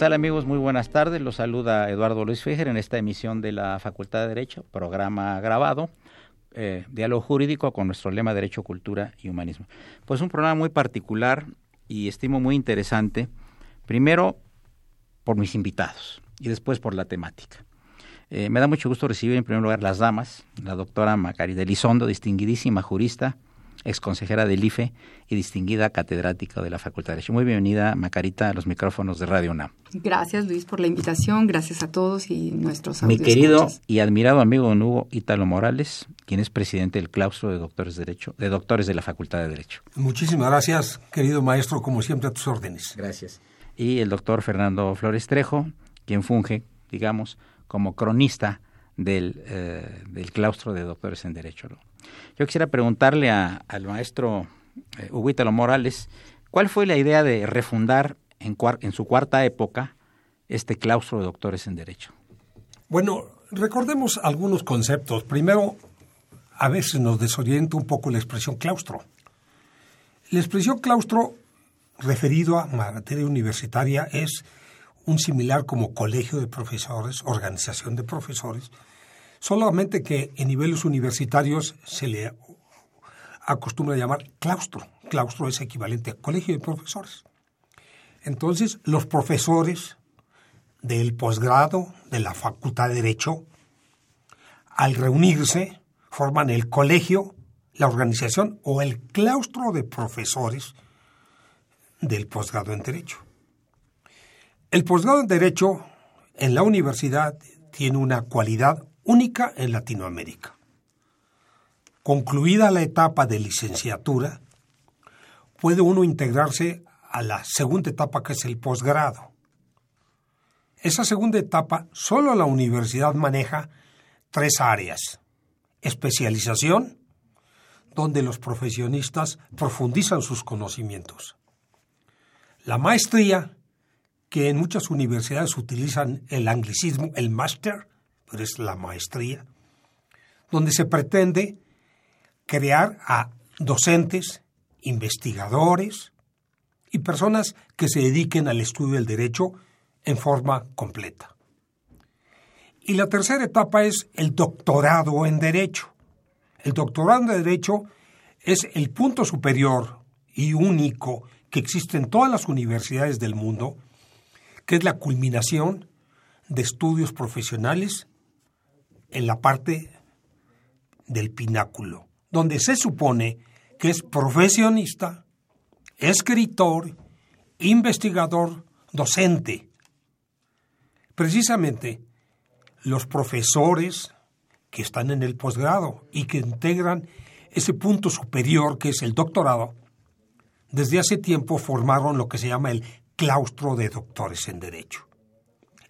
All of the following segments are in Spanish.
Tal amigos? Muy buenas tardes. Los saluda Eduardo Luis Fejer en esta emisión de la Facultad de Derecho, programa grabado, eh, diálogo jurídico con nuestro lema Derecho, Cultura y Humanismo. Pues un programa muy particular y estimo muy interesante, primero por mis invitados y después por la temática. Eh, me da mucho gusto recibir en primer lugar las damas, la doctora Macarida Elizondo, distinguidísima jurista, ex consejera del IFE y distinguida catedrática de la Facultad de Derecho. Muy bienvenida, Macarita, a los micrófonos de Radio UNAM. Gracias, Luis, por la invitación. Gracias a todos y nuestros Mi querido y admirado amigo don Hugo Ítalo Morales, quien es presidente del claustro de doctores de Derecho, de doctores de la Facultad de Derecho. Muchísimas gracias, querido maestro, como siempre a tus órdenes. Gracias. Y el doctor Fernando Flores Trejo, quien funge, digamos, como cronista del, eh, del claustro de doctores en Derecho. Yo quisiera preguntarle al maestro eh, Morales, ¿cuál fue la idea de refundar en, en su cuarta época este claustro de doctores en Derecho? Bueno, recordemos algunos conceptos. Primero, a veces nos desorienta un poco la expresión claustro. La expresión claustro, referido a materia universitaria, es un similar como colegio de profesores, organización de profesores, solamente que en niveles universitarios se le acostumbra llamar claustro. Claustro es equivalente a colegio de profesores. Entonces, los profesores del posgrado de la Facultad de Derecho, al reunirse, forman el colegio, la organización o el claustro de profesores del posgrado en Derecho. El posgrado en Derecho en la universidad tiene una cualidad única en Latinoamérica. Concluida la etapa de licenciatura, puede uno integrarse a la segunda etapa que es el posgrado. Esa segunda etapa solo la universidad maneja tres áreas. Especialización, donde los profesionistas profundizan sus conocimientos. La maestría, que en muchas universidades utilizan el anglicismo, el máster, es la maestría, donde se pretende crear a docentes, investigadores y personas que se dediquen al estudio del derecho en forma completa. Y la tercera etapa es el doctorado en Derecho. El doctorado en Derecho es el punto superior y único que existe en todas las universidades del mundo, que es la culminación de estudios profesionales en la parte del pináculo, donde se supone que es profesionista, escritor, investigador, docente. Precisamente los profesores que están en el posgrado y que integran ese punto superior que es el doctorado, desde hace tiempo formaron lo que se llama el claustro de doctores en Derecho.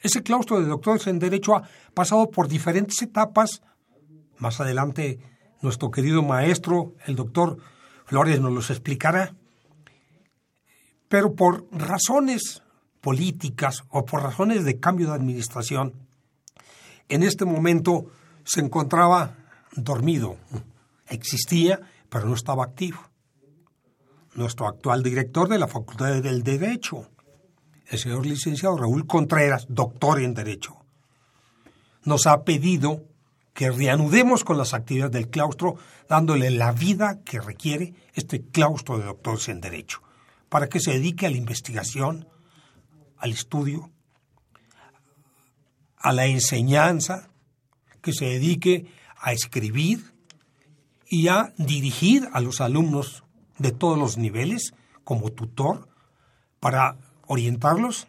Ese claustro de doctores en Derecho ha pasado por diferentes etapas. Más adelante, nuestro querido maestro, el doctor Flores, nos los explicará. Pero por razones políticas o por razones de cambio de administración, en este momento se encontraba dormido. Existía, pero no estaba activo. Nuestro actual director de la Facultad del Derecho, el señor licenciado Raúl Contreras, doctor en Derecho, nos ha pedido que reanudemos con las actividades del claustro, dándole la vida que requiere este claustro de doctores en Derecho, para que se dedique a la investigación, al estudio, a la enseñanza, que se dedique a escribir y a dirigir a los alumnos de todos los niveles como tutor para orientarlos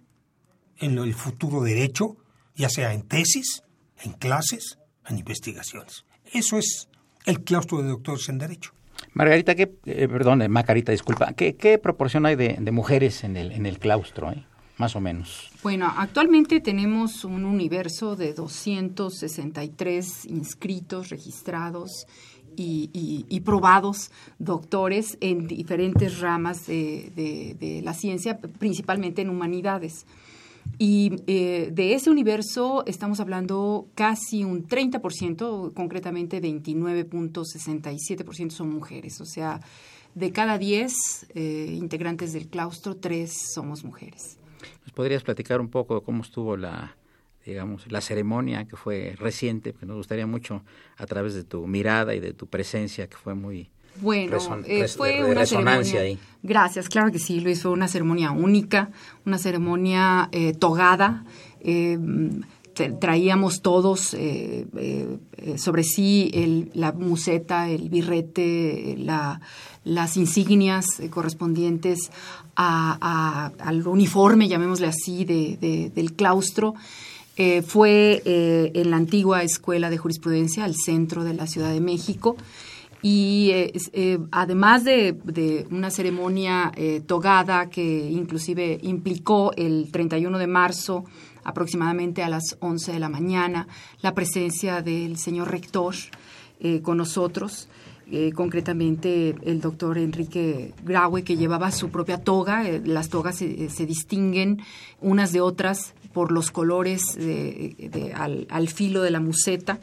en el futuro derecho, ya sea en tesis, en clases, en investigaciones. Eso es el claustro de doctores en Derecho. Margarita, ¿qué, eh, perdón, Macarita, disculpa, ¿qué, qué proporción hay de, de, mujeres en el, en el claustro, eh? más o menos? Bueno, actualmente tenemos un universo de 263 inscritos, registrados y, y, y, probados doctores en diferentes ramas de, de, de, la ciencia, principalmente en humanidades. Y eh, de ese universo estamos hablando casi un 30%, concretamente 29.67% son mujeres. O sea, de cada 10 eh, integrantes del claustro, 3 somos mujeres. ¿Nos podrías platicar un poco de cómo estuvo la, digamos, la ceremonia que fue reciente? Que nos gustaría mucho a través de tu mirada y de tu presencia, que fue muy, bueno, eh, fue una ceremonia. Ahí. Gracias, claro que sí, Luis. Fue una ceremonia única, una ceremonia eh, togada. Eh, traíamos todos eh, sobre sí el, la museta, el birrete, la, las insignias correspondientes a, a, al uniforme, llamémosle así, de, de, del claustro. Eh, fue eh, en la antigua Escuela de Jurisprudencia, al centro de la Ciudad de México. Y eh, eh, además de, una ceremonia togada que inclusive implicó el 31 de marzo aproximadamente a las 11 de la mañana la presencia del señor rector con nosotros, concretamente el doctor Enrique Graue que llevaba su propia toga. las togas se distinguen unas de otras por los colores de, de, al, al filo de la museta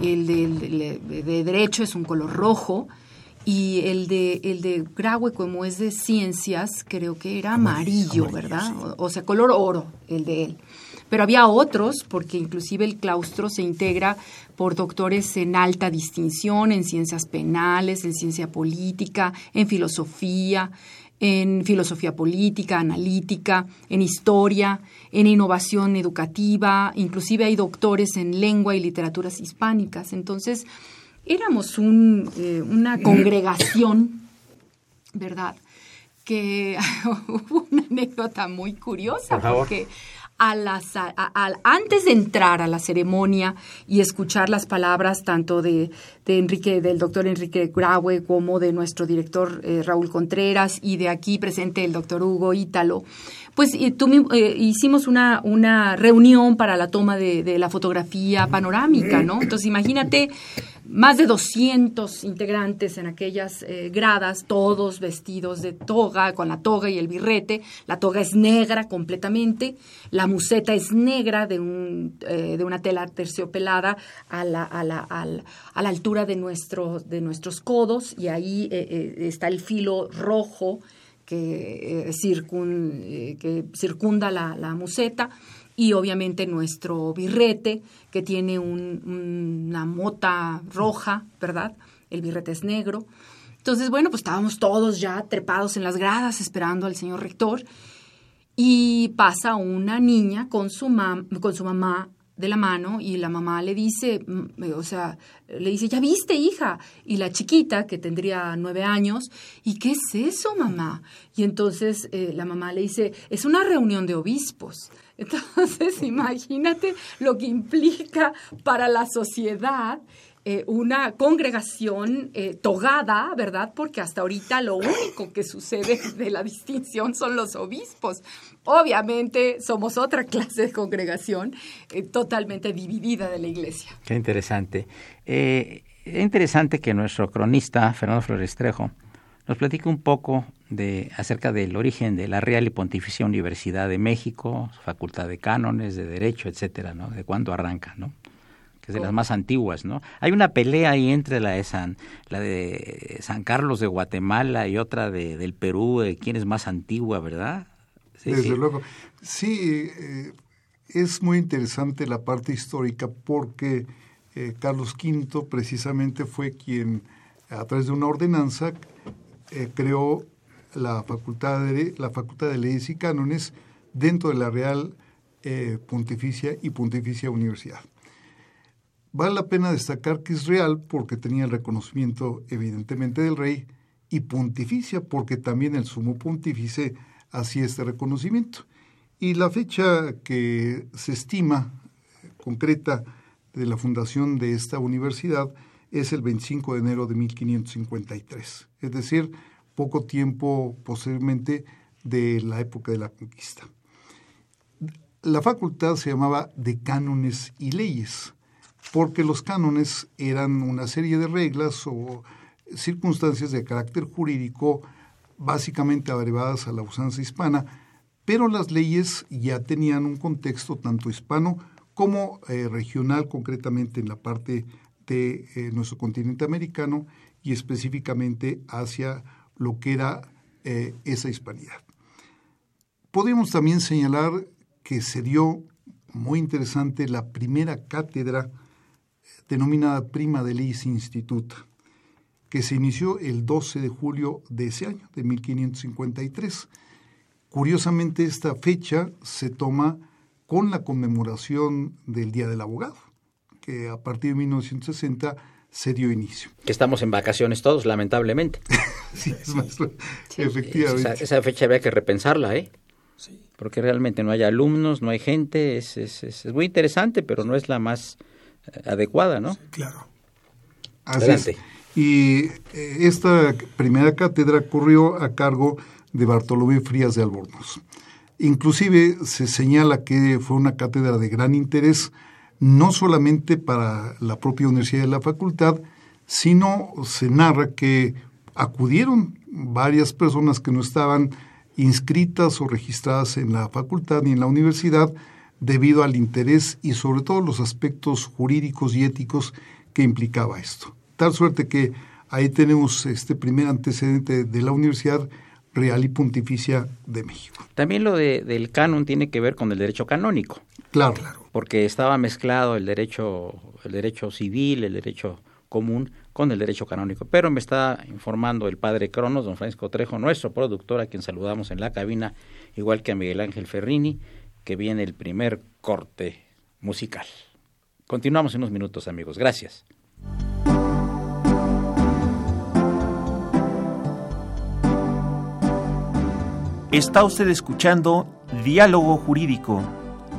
el de, de, de, derecho es un color rojo y el de el de Graue como es de ciencias creo que era amarillo, amarillo ¿verdad? Sí. O, o, sea, color oro el de él. Pero había otros, porque inclusive el claustro se integra por doctores en alta distinción, en ciencias penales, en ciencia política, en filosofía, en filosofía política, analítica, en historia, en innovación educativa, inclusive hay doctores en lengua y literaturas hispánicas. Entonces, éramos un, eh, una congregación, ¿verdad? Que hubo una anécdota muy curiosa, Por porque a las, a, antes de entrar a la ceremonia y escuchar las palabras tanto de, de Enrique, del doctor Enrique Graue como de nuestro director eh, Raúl Contreras y de aquí presente el doctor Hugo Ítalo, pues y tú, eh, hicimos una, una reunión para la toma de, de la fotografía panorámica, ¿no? Entonces imagínate más de 200 integrantes en aquellas eh, gradas, todos vestidos de toga, con la toga y el birrete. La toga es negra completamente, la museta es negra de, un, eh, de una tela terciopelada a la, a la, a la, a la altura de, nuestro, de nuestros codos. Y ahí eh, está el filo rojo que, que circunda la, la museta y obviamente nuestro birrete, que tiene una mota roja, ¿verdad? El birrete es negro. Entonces, bueno, pues estábamos todos ya trepados en las gradas esperando al señor rector y pasa una niña con su, con su mamá de la mano y la mamá le dice, mm, o sea, le dice, ya viste, hija. Y la chiquita, que tendría nueve años, ¿y qué es eso, mamá? Y entonces eh, la mamá le dice, es una reunión de obispos. Entonces, imagínate lo que implica para la sociedad eh, una congregación eh, togada, ¿verdad? Porque hasta ahorita lo único que sucede de la distinción son los obispos. Obviamente somos otra clase de congregación eh, totalmente dividida de la iglesia. Qué interesante. es interesante que nuestro cronista, Fernando Florestrejo, nos platique un poco de, acerca del origen de la Real y Pontificia Universidad de México, Facultad de Cánones, de Derecho, etcétera, ¿no? De cuándo arranca, ¿no? es de las más antiguas, ¿no? Hay una pelea ahí entre la de San, la de San Carlos de Guatemala y otra de, del Perú, de quién es más antigua, ¿verdad? Desde luego. Sí, eh, es muy interesante la parte histórica porque eh, Carlos V precisamente fue quien, a través de una ordenanza, eh, creó la facultad, de, la facultad de Leyes y Cánones dentro de la Real Pontificia y Pontificia Universidad. Vale la pena destacar que es real porque tenía el reconocimiento evidentemente del rey y pontificia porque también el sumo pontífice hacía este reconocimiento. Y la fecha que se estima concreta de la fundación de esta universidad es el 25 de enero de 1553, es decir, poco tiempo posteriormente de la época de la conquista. La facultad se llamaba de cánones y leyes porque los cánones eran una serie de reglas o circunstancias de carácter jurídico básicamente derivadas a la usanza hispana, pero las leyes ya tenían un contexto tanto hispano como eh, regional, concretamente en la parte de eh, nuestro continente americano y específicamente hacia lo que era eh, esa hispanidad. Podemos también señalar que se dio muy interesante la primera cátedra denominada Prima de Leyes Instituta, que se inició el 12 de julio de ese año, de 1553. Curiosamente, esta fecha se toma con la conmemoración del Día del Abogado, que a partir de 1960 se dio inicio. Que estamos en vacaciones todos, lamentablemente. sí, es más, efectivamente. Esa, fecha había que repensarla, ¿eh? Sí. Porque realmente no hay alumnos, no hay gente, es, es, es muy interesante, pero no es la más adecuada, ¿no? claro. Así Y eh, esta primera cátedra corrió a cargo de Bartolomé Frías de Albornoz. Inclusive se señala que fue una cátedra de gran interés, no solamente para la propia universidad de la facultad, sino se narra que acudieron varias personas que no estaban inscritas o registradas en la facultad ni en la universidad, debido al interés y sobre todo los aspectos jurídicos y éticos que implicaba esto. Tal suerte que ahí tenemos este primer antecedente de la Universidad Real y Pontificia de México. También lo de, del canon tiene que ver con el derecho canónico. Claro, claro. Porque estaba mezclado el derecho, el derecho civil, el derecho común con el derecho canónico. Pero me está informando el padre Cronos, don Francisco Trejo, nuestro productor, a quien saludamos en la cabina, igual que a Miguel Ángel Ferrini, que viene el primer corte musical. Continuamos en unos minutos, amigos. Gracias. Está usted escuchando Diálogo Jurídico,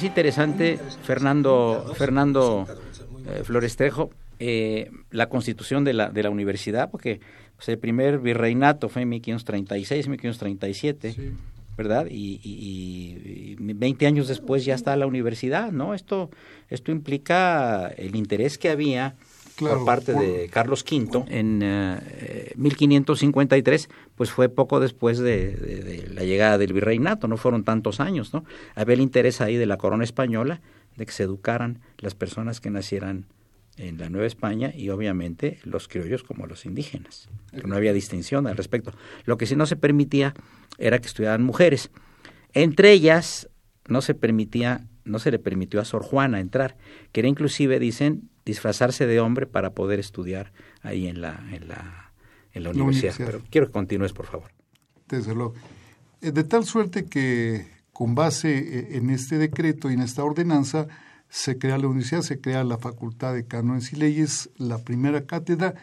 Es interesante, Fernando, Fernando eh, Florestrejo, eh, la constitución de la, de la universidad, porque pues, el primer virreinato fue en 1536, 1537. ¿verdad? Y, y, 20 años después ya está la universidad, ¿no? Esto, esto implica el interés que había por parte de Carlos V en 1553, eh, pues fue poco después de, la llegada del virreinato, no fueron tantos años, ¿no? Había el interés ahí de la corona española de que se educaran las personas que nacieran en la Nueva España y obviamente los criollos como los indígenas. No había distinción al respecto. Lo que sí no se permitía era que estudiaran mujeres. Entre ellas no se permitía, no se le permitió a Sor Juana entrar, que era inclusive, dicen, disfrazarse de hombre para poder estudiar ahí en la, en la, en la, universidad. Pero quiero que continúes, por favor. Desde luego. Eh, de tal suerte que con base eh, en este decreto y en esta ordenanza se crea la universidad, se crea la Facultad de Cánones y Leyes, la primera cátedra,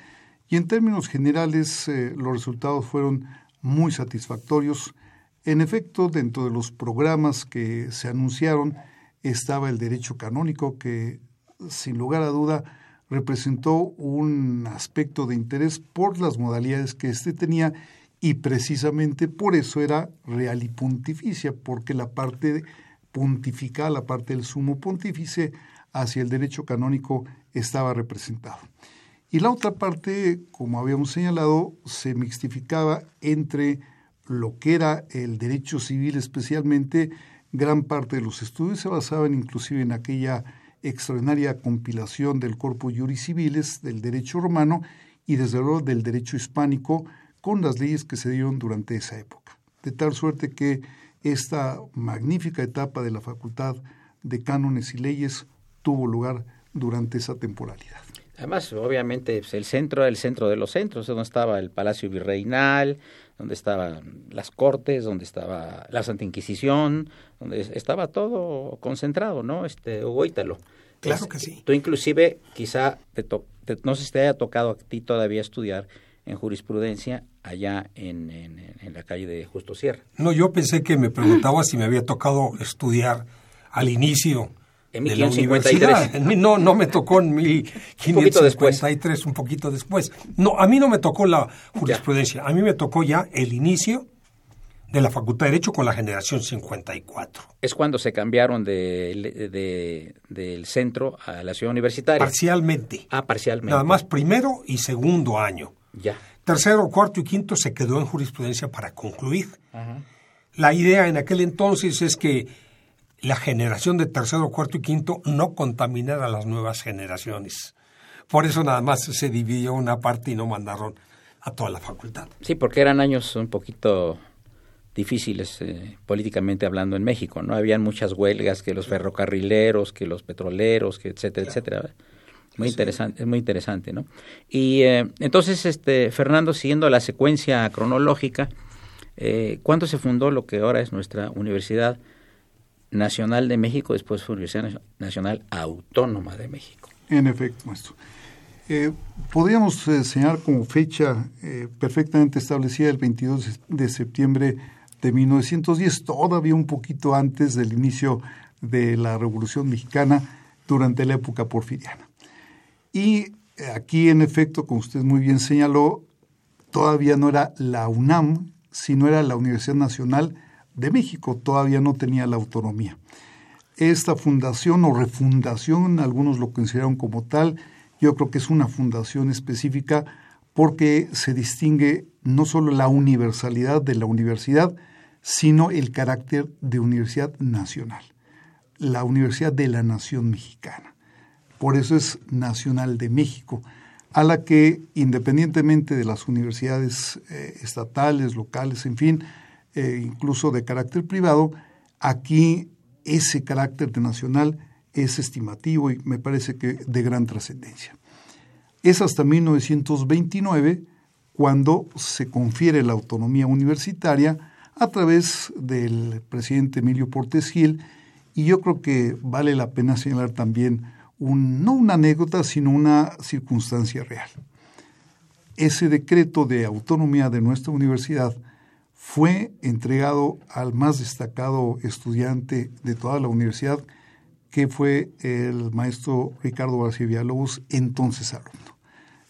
y en términos generales eh, los resultados fueron muy satisfactorios. En efecto, dentro de los programas que se anunciaron estaba el derecho canónico, que sin lugar a duda, representó un aspecto de interés por las modalidades que éste tenía y precisamente por eso era real y pontificia, porque la parte pontifical, la parte del sumo pontífice hacia el derecho canónico estaba representado. Y la otra parte, como habíamos señalado, se mixtificaba entre lo que era el derecho civil especialmente, gran parte de los estudios se basaban inclusive en aquella extraordinaria compilación del corpus juris civiles del derecho romano y desde luego del derecho hispánico con las leyes que se dieron durante esa época. De tal suerte que esta magnífica etapa de la Facultad de Cánones y Leyes tuvo lugar durante esa temporalidad. Además, obviamente, pues, el centro el centro de los centros, donde estaba el Palacio Virreinal, donde estaban las cortes, donde estaba la Santa Inquisición, donde estaba todo concentrado, ¿no? Este, Hugo Ítalo. Claro que sí. Tú inclusive, quizá, te no sé si te haya tocado a ti todavía estudiar en jurisprudencia allá en, en, la calle de Justo Sierra. No, yo pensé que me preguntaba si me había tocado estudiar al inicio en 1553. No, no me tocó en 1553, un poquito después. No, a mí no me tocó la jurisprudencia, a mí me tocó ya el inicio de la Facultad de Derecho con la generación 54. Es cuando se cambiaron de, del centro a la ciudad universitaria. Parcialmente. Ah, parcialmente. Nada más primero y segundo año. Ya. Tercero, cuarto y quinto se quedó en jurisprudencia para concluir. La idea en aquel entonces es que la generación de tercero, cuarto y quinto no contaminara a las nuevas generaciones. Por eso nada más se dividió una parte y no mandaron a toda la facultad. Sí, porque eran años un poquito difíciles eh, políticamente hablando en México, ¿no? Habían muchas huelgas, que los ferrocarrileros, que los petroleros, que etcétera, etcétera. Muy interesante, es muy interesante, ¿no? Y eh, entonces, este, Fernando, siguiendo la secuencia cronológica, eh, ¿cuándo se fundó lo que ahora es nuestra Universidad Nacional de México, después fue Universidad Nacional Autónoma de México? En efecto, maestro. Eh, podríamos señalar como fecha perfectamente establecida el 22 de septiembre de 1910, todavía un poquito antes del inicio de la Revolución Mexicana durante la época porfiriana. Y aquí, en efecto, como usted muy bien señaló, todavía no era la UNAM, sino era la Universidad Nacional de México, todavía no tenía la autonomía. Esta fundación o refundación, algunos lo consideran como tal, yo creo que es una fundación específica porque se distingue no solo la universalidad de la universidad, sino el carácter de universidad nacional, la Universidad de la Nación Mexicana por eso es Nacional de México, a la que independientemente de las universidades eh, estatales, locales, en fin, eh, incluso de carácter privado, aquí ese carácter de nacional es estimativo y me parece que de gran trascendencia. Es hasta 1929 cuando se confiere la autonomía universitaria a través del presidente Emilio Portes Gil y yo creo que vale la pena señalar también no una anécdota, sino una circunstancia real. Ese decreto de autonomía de nuestra universidad fue entregado al más destacado estudiante de toda la universidad, que fue el maestro Ricardo García Villalobos, entonces alumno.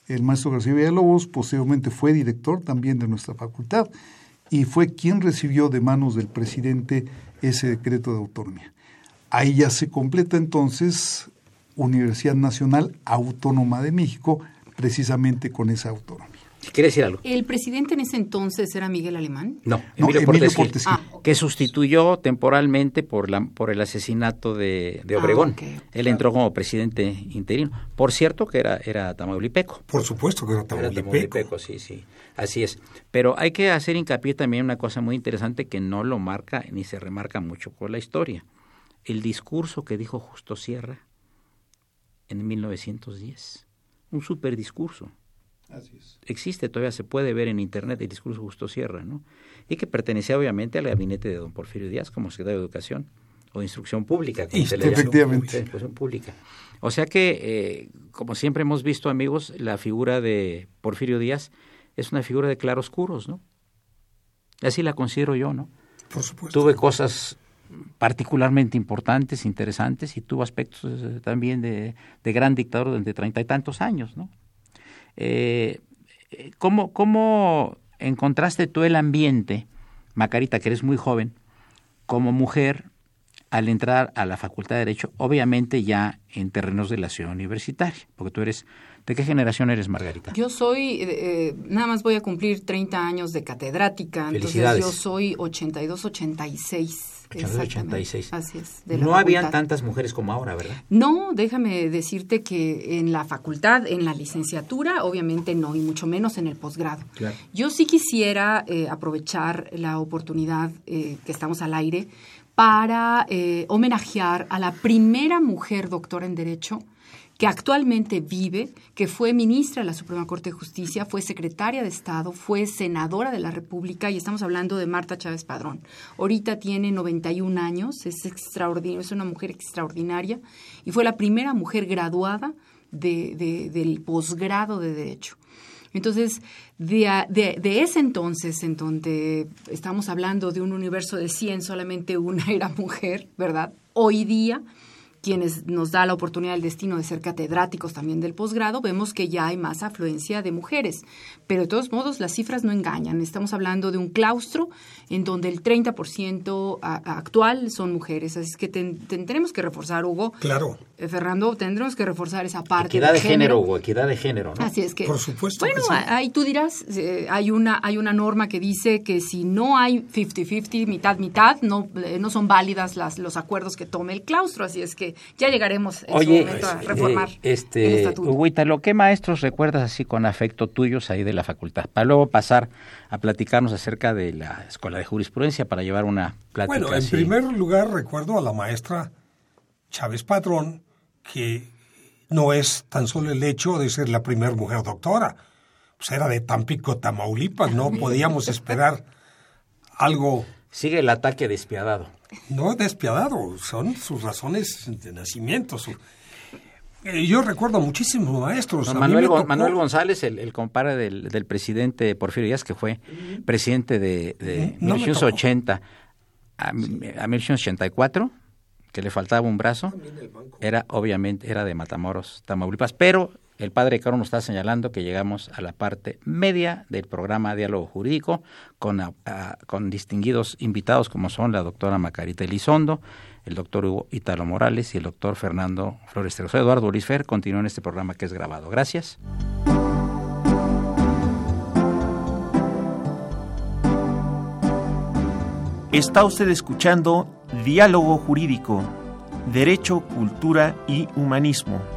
El maestro García Villalobos posteriormente fue director también de nuestra facultad y fue quien recibió de manos del presidente ese decreto de autonomía. Ahí ya se completa entonces Universidad Nacional Autónoma de México, precisamente con esa autonomía. ¿Quiere decir algo? ¿El presidente en ese entonces era Miguel Alemán? No, Emilio, Portes, ah, que sustituyó temporalmente por, la, por el asesinato de, de ah, Obregón. Él entró como presidente interino. Por cierto que era, era Tamaulipeco. Por supuesto que era Tamaulipeco. Era Tamaulipeco, sí, sí. Así es. Pero hay que hacer hincapié también en una cosa muy interesante que no lo marca ni se remarca mucho por la historia. El discurso que dijo Justo Sierra en 1910. Un super discurso Existe, todavía se puede ver en internet el discurso Justo Sierra, ¿no? Y que pertenecía obviamente al gabinete de don Porfirio Díaz como secretario de Educación o de Instrucción Pública, como se le Efectivamente. pública. O sea que, eh, como siempre hemos visto, amigos, la figura de Porfirio Díaz es una figura de claroscuros, ¿no? Así la considero yo, ¿no? Por supuesto. Tuve cosas particularmente importantes, interesantes, y tuvo aspectos eh, también de, de gran dictador durante treinta y tantos años, ¿no? Eh, ¿cómo, ¿Cómo encontraste tú el ambiente, Macarita, que eres muy joven, como mujer al entrar a la Facultad de Derecho, obviamente ya en terrenos de la ciudad universitaria, porque tú eres, ¿de qué generación eres, Margarita? Yo soy, eh, eh, nada más voy a cumplir 30 años de catedrática, entonces yo soy 82-86. 86. Así es. no habían tantas mujeres como ahora, ¿verdad? No, déjame decirte que en la facultad, en la licenciatura, obviamente no, y mucho menos en el posgrado. Yo sí quisiera eh, aprovechar la oportunidad eh, que estamos al aire para eh, homenajear a la primera mujer doctora en Derecho que actualmente vive, que fue ministra de la Suprema Corte de Justicia, fue secretaria de Estado, fue senadora de la República y estamos hablando de Marta Chávez Padrón. Ahorita tiene 91 años, es extraordinaria, es una mujer extraordinaria y fue la primera mujer graduada del posgrado de Derecho. Entonces, de, de, ese entonces, en donde estamos hablando de un universo de 100, solamente una era mujer, ¿verdad? Hoy día quienes nos da la oportunidad del destino de ser catedráticos también del posgrado, vemos que ya hay más afluencia de mujeres. Pero de todos modos, las cifras no engañan. Estamos hablando de un claustro en donde el 30% actual son mujeres. Así es que tendremos que reforzar, Hugo. Claro. Eh, Fernando, tendremos que reforzar esa parte. Equidad de, género, Hugo, equidad de género, ¿no? Así es que. Por supuesto. Bueno, ahí tú dirás, eh, hay, una, hay una norma que dice que si no hay 50-50, mitad-mitad, no, eh, no son válidas las, los acuerdos que tome el claustro. Así es que ya llegaremos en su momento a reformar este, el estatuto. ¿lo qué maestros recuerdas así con afecto tuyos ahí de la facultad? Para luego pasar a platicarnos acerca de la Escuela de Jurisprudencia para llevar una plática. Bueno, en primer lugar recuerdo a la maestra Chávez Padrón, que no es tan solo el hecho de ser la primera mujer doctora, pues era de Tampico, Tamaulipas, no podíamos esperar algo. Sigue el ataque despiadado. No despiadado, son sus razones de nacimiento. Eh, yo recuerdo muchísimos maestros. Manuel, Manuel, González, el, el compadre del, presidente Porfirio Díaz, que fue presidente de, de 1980 a, a 1984 que le faltaba un brazo, era obviamente era de Matamoros, Tamaulipas, pero el padre Caro nos está señalando que llegamos a la parte media del programa Diálogo Jurídico con, con distinguidos invitados como son la doctora Macarita Elizondo, el doctor Hugo Italo Morales y el doctor Fernando Flores Soy Eduardo Luis Fer continúa en este programa que es grabado. Gracias. Está usted escuchando Diálogo Jurídico, Derecho, Cultura y Humanismo.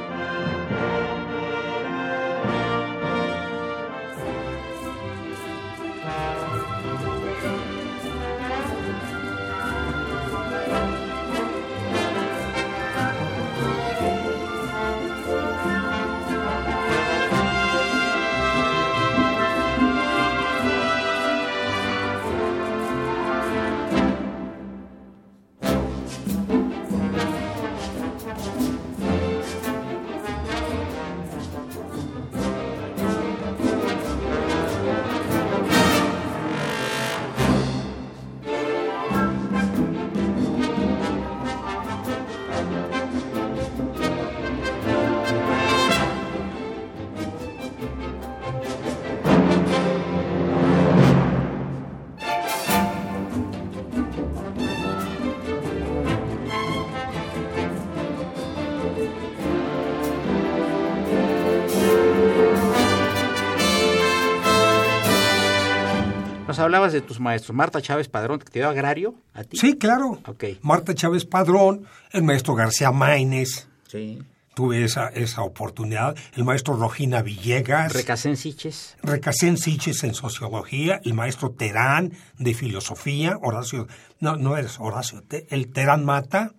Hablabas de tus maestros. Marta Chávez Padrón, ¿te dio agrario a ti? Sí, claro. Okay. Marta Chávez Padrón, el maestro García Maínez. Sí. Tuve esa, esa oportunidad. El maestro Rogina Villegas. Recasén Siches. Recasén Siches en sociología. El maestro Terán de filosofía. Horacio. No, no eres Horacio. el Terán Mata.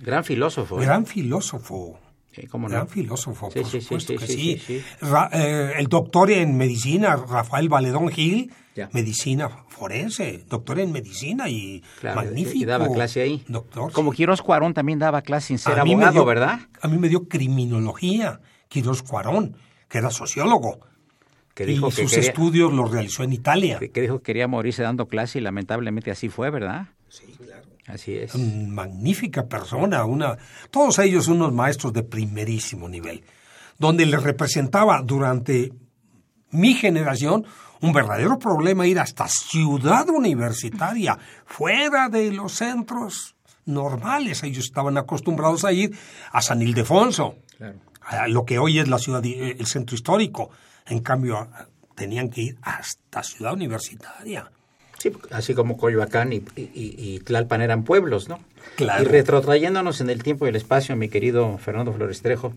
Gran filósofo. ¿eh? Gran filósofo. Sí, ¿cómo Gran filósofo, sí, por sí, supuesto que sí. Eh, el doctor en medicina, Rafael Valedón Gil, medicina forense, doctor en medicina y magnífico. Y daba clase ahí. Doctor. Como Quiroz Cuarón también daba clase sin ser abogado, ¿verdad? A mí me dio criminología, Quiroz Cuarón, que era sociólogo. Que dijo y sus estudios los realizó en Italia. Que, dijo que quería morirse dando clase y lamentablemente así fue, ¿verdad? Sí, claro. Así es. magnífica persona, una, todos ellos unos maestros de primerísimo nivel, donde les representaba durante mi generación un verdadero problema ir hasta ciudad universitaria, fuera de los centros normales. Ellos estaban acostumbrados a ir a San Ildefonso, a lo que hoy es la ciudad, el centro histórico. En cambio, tenían que ir hasta ciudad universitaria. Sí, así como Coyoacán y, y, Tlalpan eran pueblos, ¿no? Claro. Y retrotrayéndonos en el tiempo y el espacio, mi querido Fernando Flores Trejo,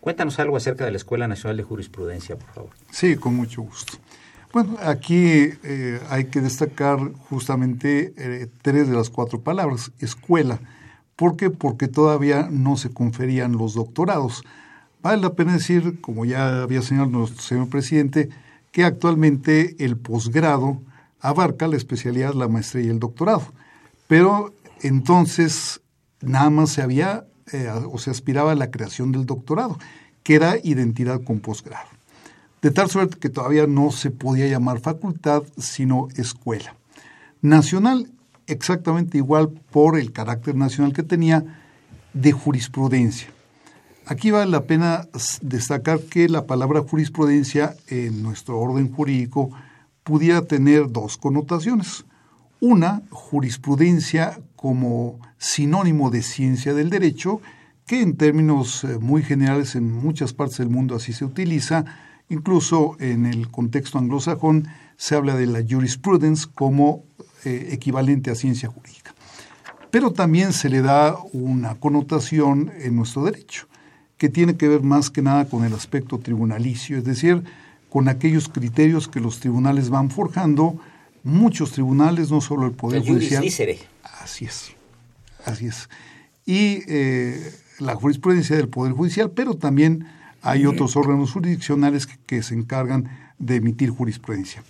cuéntanos algo acerca de la Escuela Nacional de Jurisprudencia, por favor. Sí, con mucho gusto. Bueno, aquí eh, hay que destacar justamente eh, tres de las cuatro palabras. Escuela. ¿Por qué? Porque todavía no se conferían los doctorados. Vale la pena decir, como ya había señalado nuestro señor presidente, que actualmente el posgrado abarca la especialidad, la maestría y el doctorado. Pero entonces nada más se había eh, o se aspiraba a la creación del doctorado, que era identidad con posgrado de tal suerte que todavía no se podía llamar facultad, sino escuela. Nacional, exactamente igual por el carácter nacional que tenía de jurisprudencia. Aquí vale la pena destacar que la palabra jurisprudencia en nuestro orden jurídico pudiera tener dos connotaciones. Una, jurisprudencia como sinónimo de ciencia del derecho, que en términos eh, muy generales en muchas partes del mundo así se utiliza, Incluso en el contexto anglosajón se habla de la jurisprudence como eh, equivalente a ciencia jurídica. Pero también se le da una connotación en nuestro derecho, que tiene que ver más que nada con el aspecto tribunalicio, es decir, con aquellos criterios que los tribunales van forjando, muchos tribunales, no solo el Poder Judicial. Así es, así es. Y eh, la jurisprudencia del Poder Judicial, pero también hay otros órganos jurisdiccionales que, se encargan de emitir jurisprudencia.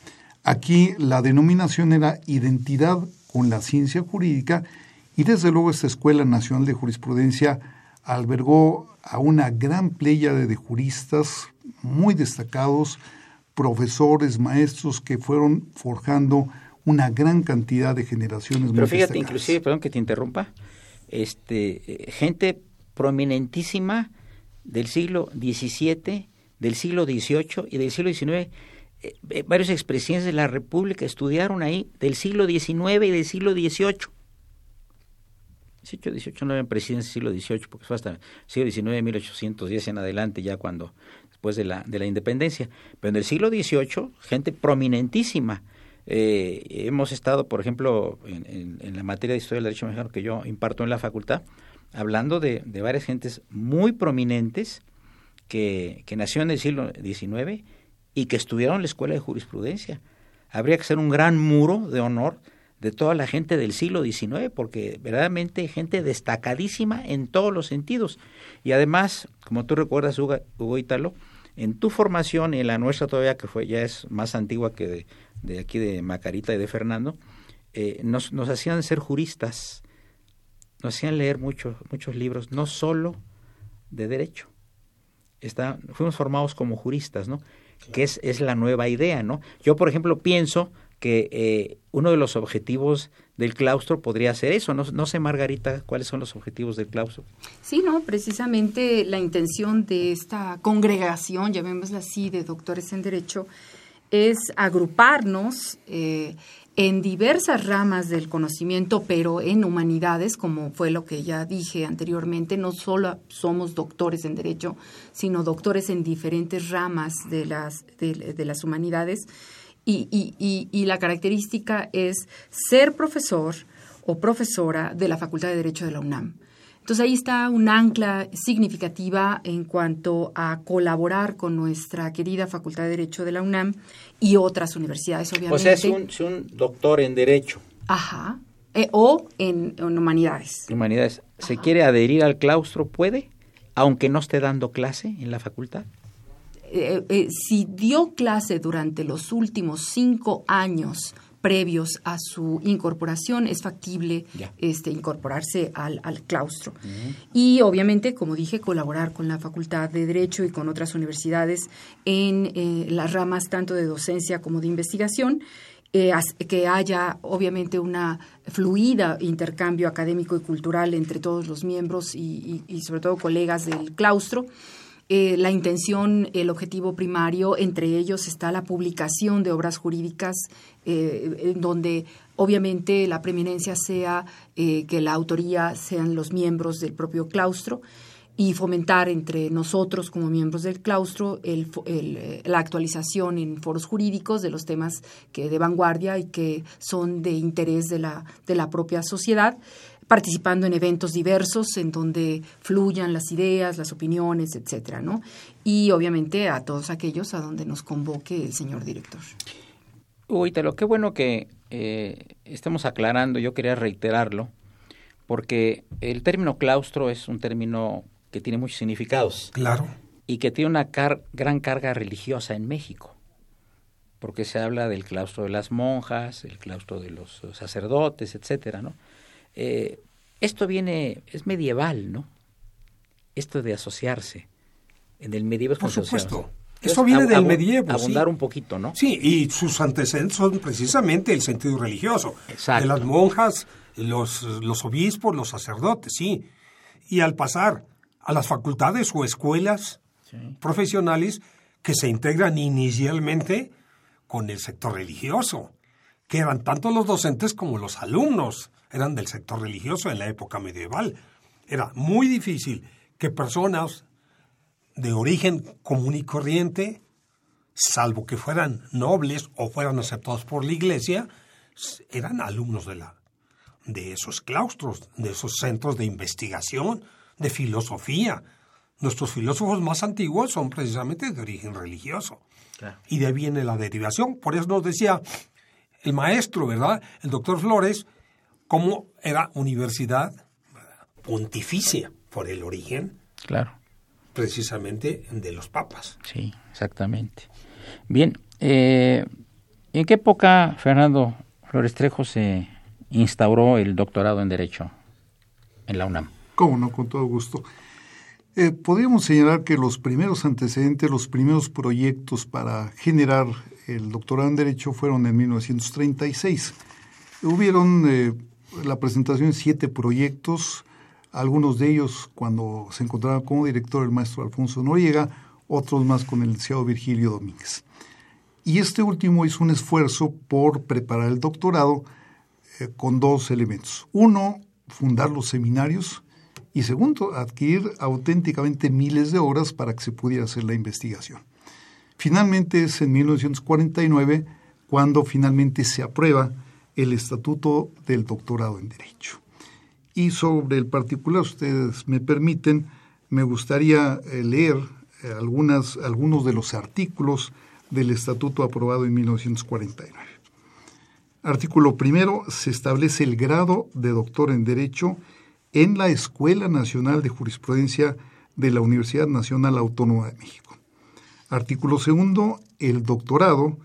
Aquí la denominación era identidad con la ciencia jurídica y desde luego esta Escuela Nacional de Jurisprudencia albergó a una gran pléyade de juristas muy destacados, profesores, maestros que fueron forjando una gran cantidad de generaciones. Pero fíjate, inclusive, perdón que te interrumpa, este, eh, gente prominentísima del siglo XVII, del siglo XVIII y del siglo XIX. Eh, eh, varios expresidentes de la República estudiaron ahí del siglo XIX y del siglo XVIII. 18, 18 no eran presidentes del siglo XVIII, porque fue hasta el siglo XIX, 1810 en adelante, ya cuando, después de la, de la independencia. Pero en el siglo XVIII, gente prominentísima. Eh, hemos estado, por ejemplo, en, la materia de historia del derecho mexicano que yo imparto en la facultad, hablando de, de varias gentes muy prominentes que, que nacieron en el siglo XIX y que estudiaron la escuela de jurisprudencia. Habría que ser un gran muro de honor de toda la gente del siglo XIX, porque verdaderamente gente destacadísima en todos los sentidos. Y además, como tú recuerdas, Hugo, Hugo en tu formación y en la nuestra todavía, que fue ya es más antigua que de, de aquí de Macarita y de Fernando, eh, nos, nos hacían ser juristas nos hacían leer muchos muchos libros, no solo de derecho. Está, fuimos formados como juristas, ¿no? Que es, es la nueva idea, ¿no? Yo, por ejemplo, pienso que eh, uno de los objetivos del claustro podría ser eso. No, no, sé, Margarita, cuáles son los objetivos del claustro. Sí, no, precisamente la intención de esta congregación, llamémosla así, de doctores en Derecho, es agruparnos eh, en diversas ramas del conocimiento, pero en humanidades, como fue lo que ya dije anteriormente, no solo somos doctores en derecho, sino doctores en diferentes ramas de las, de, las humanidades. Y, y, y, la característica es ser profesor o profesora de la Facultad de Derecho de la UNAM. Entonces ahí está un ancla significativa en cuanto a colaborar con nuestra querida Facultad de Derecho de la UNAM y otras universidades, obviamente. O sea, es un, doctor en Derecho. Ajá. Eh, o en, Humanidades. Humanidades. ¿Se quiere adherir al claustro? ¿Puede? Aunque no esté dando clase en la facultad. Eh, eh, si dio clase durante los últimos cinco años previos a su incorporación, es factible este, incorporarse al, claustro. Y obviamente, como dije, colaborar con la Facultad de Derecho y con otras universidades en eh, las ramas tanto de docencia como de investigación. Eh, que haya obviamente una fluida intercambio académico y cultural entre todos los miembros y sobre todo colegas del claustro eh, la intención, el objetivo primario, entre ellos está la publicación de obras jurídicas, eh, en donde obviamente la preeminencia sea eh, que la autoría sean los miembros del propio claustro y fomentar entre nosotros como miembros del claustro la actualización en foros jurídicos de los temas que de vanguardia y que son de interés de la, de la propia sociedad participando en eventos diversos en donde fluyan las ideas, las opiniones, etcétera, ¿no? Y obviamente a todos aquellos a donde nos convoque el señor director. Uy, lo qué bueno que eh, estemos aclarando, yo quería reiterarlo, porque el término claustro es un término que tiene muchos significados. Claro. Y que tiene una gran carga religiosa en México, porque se habla del claustro de las monjas, el claustro de los sacerdotes, etcétera, ¿no? Eh, esto viene, es medieval, ¿no? Esto de asociarse. En el medievo Por supuesto. Eso viene del medievo. Abundar un poquito, ¿no? Sí, y sus antecedentes son precisamente el sentido religioso. Exacto. De las monjas, los, los obispos, los sacerdotes, sí. Y al pasar a las facultades o escuelas profesionales que se integran inicialmente con el sector religioso, que eran tanto los docentes como los alumnos eran del sector religioso en la época medieval. Era muy difícil que personas de origen común y corriente, salvo que fueran nobles o fueran aceptados por la iglesia, eran alumnos de, la, de esos claustros, de esos centros de investigación, de filosofía. Nuestros filósofos más antiguos son precisamente de origen religioso. Y de ahí viene la derivación. Por eso nos decía el maestro, ¿verdad? El doctor Flores, como era universidad pontificia por el origen. Claro. Precisamente de los papas. Sí, exactamente. Bien, eh, ¿en qué época, Fernando Flores Trejo, se instauró el doctorado en Derecho en la UNAM? Cómo no, con todo gusto. Eh, podríamos señalar que los primeros antecedentes, los primeros proyectos para generar el doctorado en Derecho fueron en 1936. Hubieron eh, la presentación de siete proyectos, algunos de ellos cuando se encontraba como director el maestro Alfonso Noriega, otros más con el licenciado Virgilio Domínguez. Y este último hizo un esfuerzo por preparar el doctorado eh, con dos elementos. Uno, fundar los seminarios y segundo, adquirir auténticamente miles de horas para que se pudiera hacer la investigación. Finalmente es en 1949 cuando finalmente se aprueba el Estatuto del Doctorado en Derecho. Y sobre el particular, ustedes me permiten, me gustaría eh, leer eh, algunas, algunos de los artículos del Estatuto aprobado en 1949. Artículo primero, se establece el grado de doctor en Derecho en la Escuela Nacional de Jurisprudencia de la Universidad Nacional Autónoma de México. Artículo segundo, el doctorado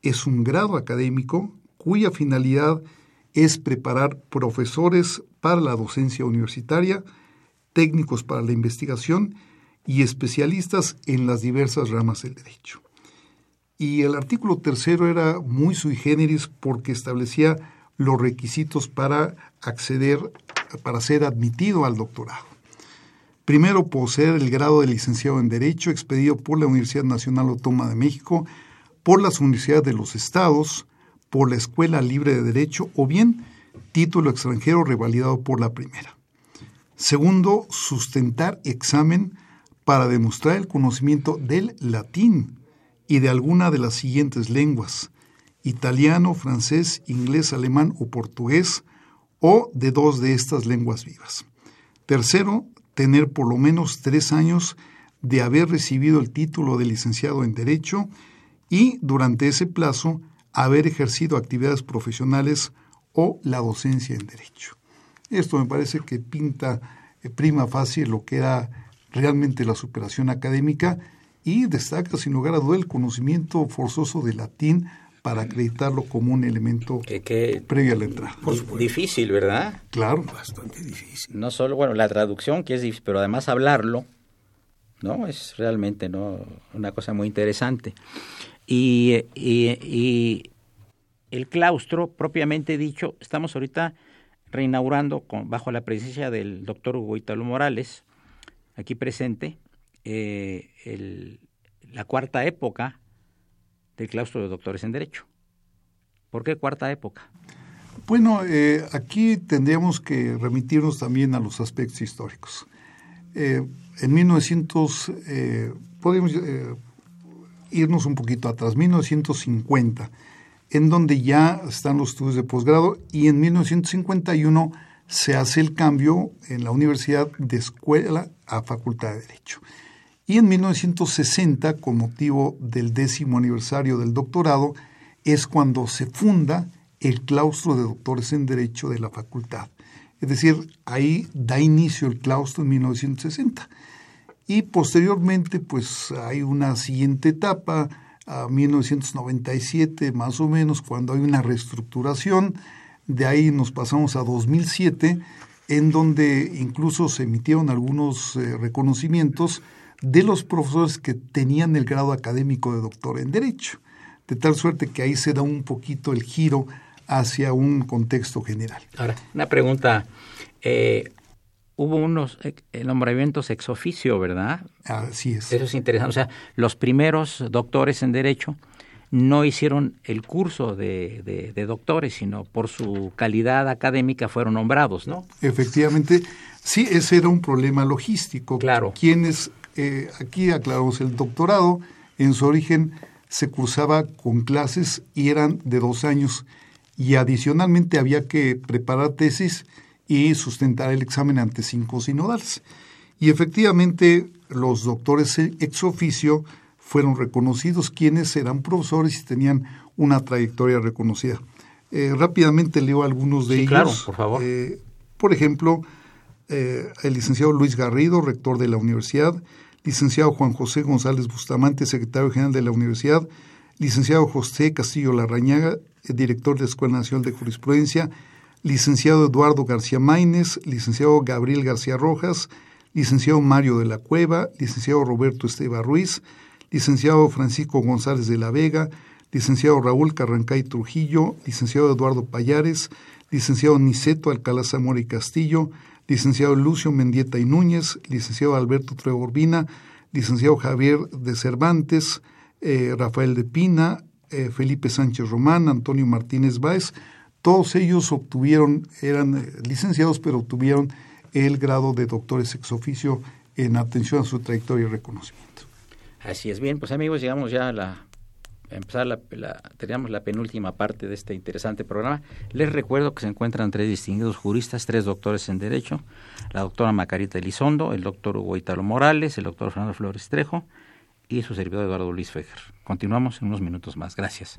es un grado académico cuya finalidad es preparar profesores para la docencia universitaria, técnicos para la investigación y especialistas en las diversas ramas del derecho. Y el artículo tercero era muy sui generis porque establecía los requisitos para acceder, para ser admitido al doctorado. Primero, poseer el grado de licenciado en Derecho expedido por la Universidad Nacional Autónoma de México, por las universidades de los estados, por la Escuela Libre de Derecho o bien título extranjero revalidado por la primera. Segundo, sustentar examen para demostrar el conocimiento del latín y de alguna de las siguientes lenguas, italiano, francés, inglés, alemán o portugués, o de dos de estas lenguas vivas. Tercero, tener por lo menos tres años de haber recibido el título de licenciado en Derecho y durante ese plazo haber ejercido actividades profesionales o la docencia en Derecho. Esto me parece que pinta eh, prima facie lo que era realmente la superación académica y destaca sin lugar a duda el conocimiento forzoso de latín para acreditarlo como un elemento previo a la entrada. difícil, ¿verdad? Claro. Bastante difícil. No solo, bueno, la traducción que es difícil, pero además hablarlo, ¿no? Es realmente ¿no? una cosa muy interesante. Y, el claustro, propiamente dicho, estamos ahorita reinaugurando con, bajo la presencia del doctor Hugo Italo Morales, aquí presente, eh, el, la cuarta época del claustro de doctores en Derecho. ¿Por qué cuarta época? Bueno, eh, aquí tendríamos que remitirnos también a los aspectos históricos. Eh, en 1900, eh, podemos irnos un poquito atrás, 1950, en donde ya están los estudios de posgrado y en 1951 se hace el cambio en la universidad de escuela a facultad de Derecho. Y en 1960, con motivo del décimo aniversario del doctorado, es cuando se funda el claustro de doctores en Derecho de la facultad. Es decir, ahí da inicio el claustro en 1960. Y posteriormente, pues hay una siguiente etapa, a 1997 más o menos, cuando hay una reestructuración. De ahí nos pasamos a 2007, en donde incluso se emitieron algunos eh, reconocimientos de los profesores que tenían el grado académico de doctor en Derecho, de tal suerte que ahí se da un poquito el giro hacia un contexto general. Ahora, una pregunta. Eh, hubo unos eh, nombramientos ex oficio, ¿verdad? Así es. Eso es interesante. O sea, los primeros doctores en Derecho no hicieron el curso de, de, doctores, sino por su calidad académica fueron nombrados, ¿no? Efectivamente, sí, ese era un problema logístico. Claro. Quienes eh, aquí aclaramos, el doctorado en su origen se cursaba con clases y eran de dos años y adicionalmente había que preparar tesis y sustentar el examen ante cinco sinodales. Y efectivamente los doctores ex oficio fueron reconocidos quienes eran profesores y tenían una trayectoria reconocida. Eh, rápidamente leo algunos de ellos. Claro, por favor. Eh, por ejemplo, el licenciado Luis Garrido, rector de la universidad, licenciado Juan José González Bustamante, secretario general de la universidad, licenciado José Castillo Larrañaga, director de la Escuela Nacional de Jurisprudencia, licenciado Eduardo García Maínez, licenciado Gabriel García Rojas, licenciado Mario de la Cueva, licenciado Roberto Esteba Ruiz, licenciado Francisco González de la Vega, licenciado Raúl Carrancay Trujillo, licenciado Eduardo Payares, licenciado Niceto Alcalá Zamora y Castillo, licenciado Lucio Mendieta y Núñez, licenciado Alberto Trevo licenciado Javier de Cervantes, eh, Rafael de Pina, eh, Felipe Sánchez Román, Antonio Martínez Báez, todos ellos obtuvieron, eran eh, licenciados, pero obtuvieron el grado de doctores ex oficio en atención a su trayectoria y reconocimiento. Así es bien, pues amigos, llegamos ya a la empezar teníamos la penúltima parte de este interesante programa. Les recuerdo que se encuentran tres distinguidos juristas, tres doctores en Derecho, la doctora Macarita Elizondo, el doctor Hugo Italo Morales, el doctor Fernando Flores Trejo y su servidor Eduardo Luis Fejer. Continuamos en unos minutos más. Gracias.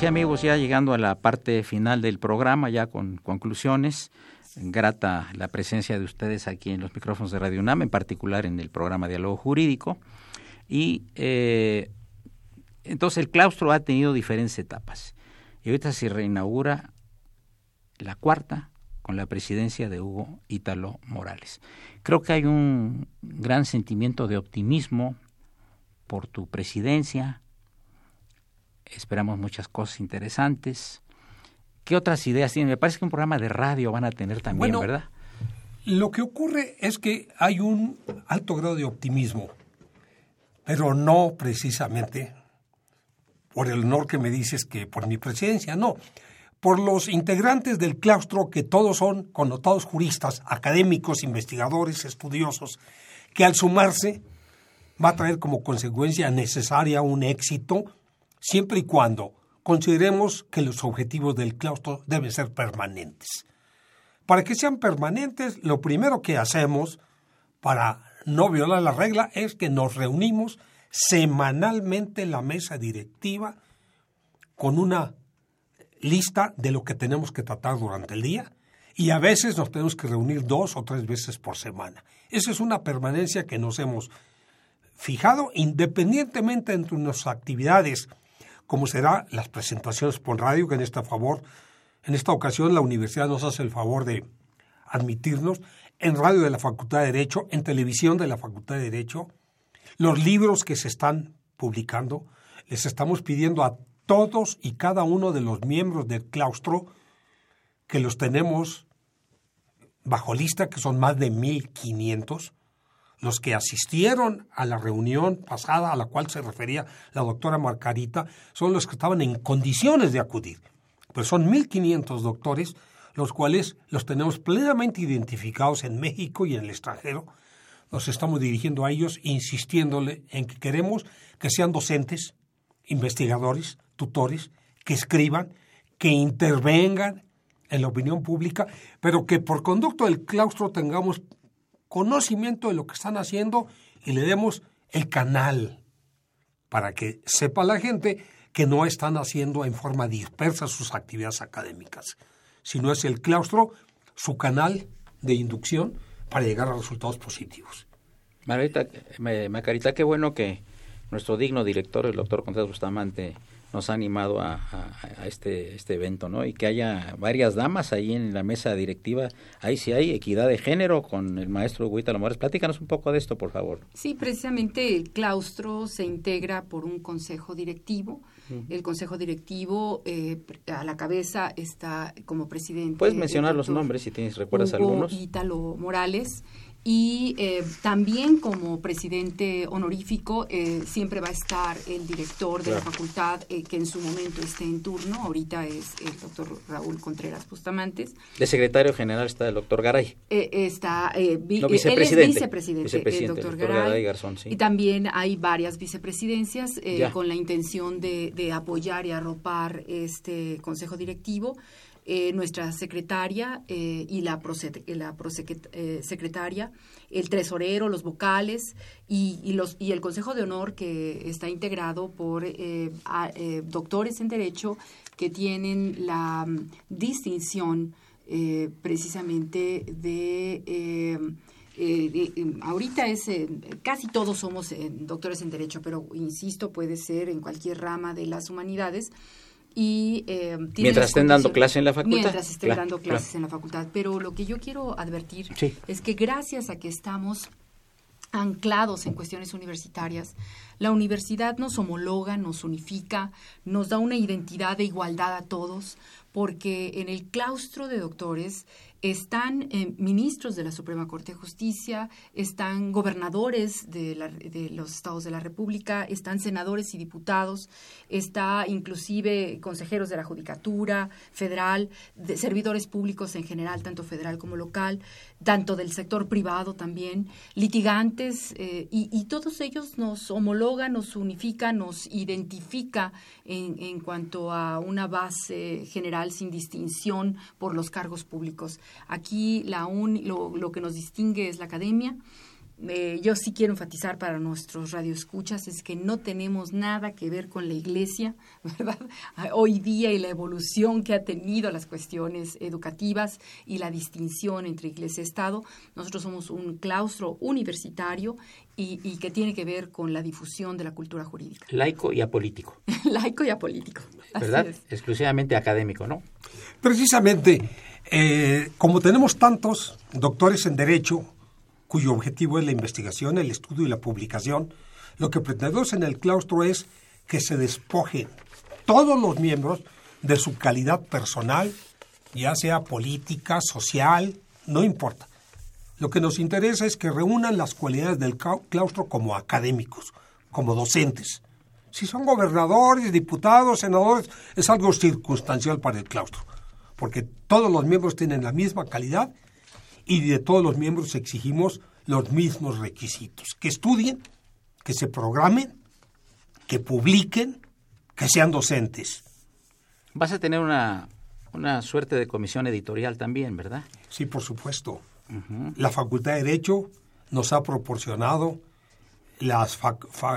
Sí, amigos, ya llegando a la parte final del programa, ya con conclusiones, grata la presencia de ustedes aquí en los micrófonos de Radio UNAM, en particular en el programa Diálogo Jurídico. Y eh, entonces el claustro ha tenido diferentes etapas. Y ahorita se reinaugura la cuarta con la presidencia de Hugo Ítalo Morales. Creo que hay un gran sentimiento de optimismo por tu presidencia, Esperamos muchas cosas interesantes. ¿Qué otras ideas tienen? Me parece que un programa de radio van a tener también, ¿verdad? Lo que ocurre es que hay un alto grado de optimismo, pero no precisamente por el honor que me dices que por mi presidencia, no, por los integrantes del claustro que todos son connotados juristas, académicos, investigadores, estudiosos, que al sumarse va a traer como consecuencia necesaria un éxito siempre y cuando consideremos que los objetivos del claustro deben ser permanentes. Para que sean permanentes, lo primero que hacemos para no violar la regla es que nos reunimos semanalmente en la mesa directiva con una lista de lo que tenemos que tratar durante el día y a veces nos tenemos que reunir dos o tres veces por semana. Esa es una permanencia que nos hemos fijado independientemente entre nuestras actividades como será las presentaciones por radio, que en esta favor, en esta ocasión la universidad nos hace el favor de admitirnos, en radio de la Facultad de Derecho, en televisión de la Facultad de Derecho, los libros que se están publicando, les estamos pidiendo a todos y cada uno de los miembros del claustro que los tenemos bajo lista, que son más de 1.500, los que asistieron a la reunión pasada a la cual se refería la doctora Marcarita son los que estaban en condiciones de acudir. Pues son 1.500 doctores, los cuales los tenemos plenamente identificados en México y en el extranjero. Nos estamos dirigiendo a ellos insistiéndole en que queremos que sean docentes, investigadores, tutores, que escriban, que intervengan en la opinión pública, pero que por conducto del claustro tengamos conocimiento de lo que están haciendo y le demos el canal para que sepa la gente que no están haciendo en forma dispersa sus actividades académicas, sino es el claustro su canal de inducción para llegar a resultados positivos. Margarita, Macarita, qué bueno que nuestro digno director, el doctor Contreras Bustamante, nos ha animado a, este, este evento, ¿no? Y que haya varias damas ahí en la mesa directiva. Ahí sí hay equidad de género con el maestro Huita Lomores. Platícanos un poco de esto, por favor. Sí, precisamente el claustro se integra por un consejo directivo. El consejo directivo eh, a la cabeza está como presidente. Puedes mencionar los nombres si tienes, recuerdas Hugo algunos. Ítalo Morales y eh, también como presidente honorífico eh, siempre va a estar el director de la facultad eh, que en su momento esté en turno, ahorita es el doctor Raúl Contreras Bustamantes. De secretario general está el doctor Garay. está vicepresidente, el doctor, Garay. Garzón, Y también hay varias vicepresidencias con la intención de, de apoyar y arropar este consejo directivo. Eh, nuestra secretaria eh, y la, la eh, secretaria, el tesorero, los vocales y, los, y el Consejo de Honor que está integrado por doctores en Derecho que tienen la mm, distinción eh, precisamente de... Eh, ahorita es, casi todos somos doctores en Derecho, pero insisto, puede ser en cualquier rama de las humanidades. Y, mientras estén dando clases en la facultad. Mientras estén dando clases en la facultad. Pero lo que yo quiero advertir es que gracias a que estamos anclados en cuestiones universitarias. La universidad nos homologa, nos unifica, nos da una identidad de igualdad a todos, porque en el claustro de doctores están eh, ministros de la Suprema Corte de Justicia, están gobernadores de, los estados de la República, están senadores y diputados, está inclusive consejeros de la Judicatura Federal, de servidores públicos en general, tanto federal como local, tanto del sector privado también, litigantes, eh, y, todos ellos nos homologan, nos unifican, nos identifica en, en cuanto a una base general sin distinción por los cargos públicos. Aquí la un, lo, lo que nos distingue es la academia. Eh, yo sí quiero enfatizar para nuestros radioescuchas es que no tenemos nada que ver con la iglesia, ¿verdad? Hoy día y la evolución que ha tenido las cuestiones educativas y la distinción entre iglesia y Estado. Nosotros somos un claustro universitario y, y que tiene que ver con la difusión de la cultura jurídica. Laico y apolítico. Laico y apolítico. ¿Verdad? Exclusivamente académico, ¿no? Precisamente eh, como tenemos tantos doctores en Derecho, cuyo objetivo es la investigación, el estudio y la publicación, lo que pretendemos en el claustro es que se despojen todos los miembros de su calidad personal, ya sea política, social, no importa. Lo que nos interesa es que reúnan las cualidades del claustro como académicos, como docentes. Si son gobernadores, diputados, senadores, es algo circunstancial para el claustro porque todos los miembros tienen la misma calidad y de todos los miembros exigimos los mismos requisitos. Que estudien, que se programen, que publiquen, que sean docentes. Vas a tener una, suerte de comisión editorial también, ¿verdad? Sí, por supuesto. La Facultad de Derecho nos ha proporcionado las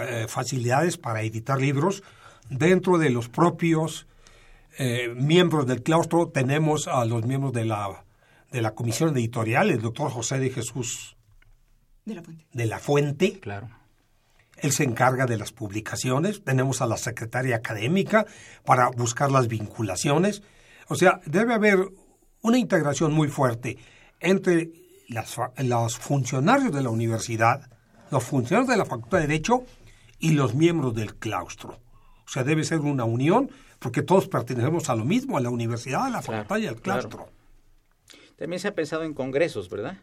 eh, facilidades para editar libros dentro de los propios eh, miembros del claustro tenemos a los miembros de la, de la comisión editorial, el doctor José de Jesús de la Fuente. De la Fuente. Claro. Él se encarga de las publicaciones. Tenemos a la secretaria académica para buscar las vinculaciones. O sea, debe haber una integración muy fuerte entre las, los funcionarios de la universidad, los funcionarios de la Facultad de Derecho y los miembros del claustro. O sea, debe ser una unión porque todos pertenecemos a lo mismo, a la universidad, a la facultad y al claustro. También se ha pensado en congresos, ¿verdad?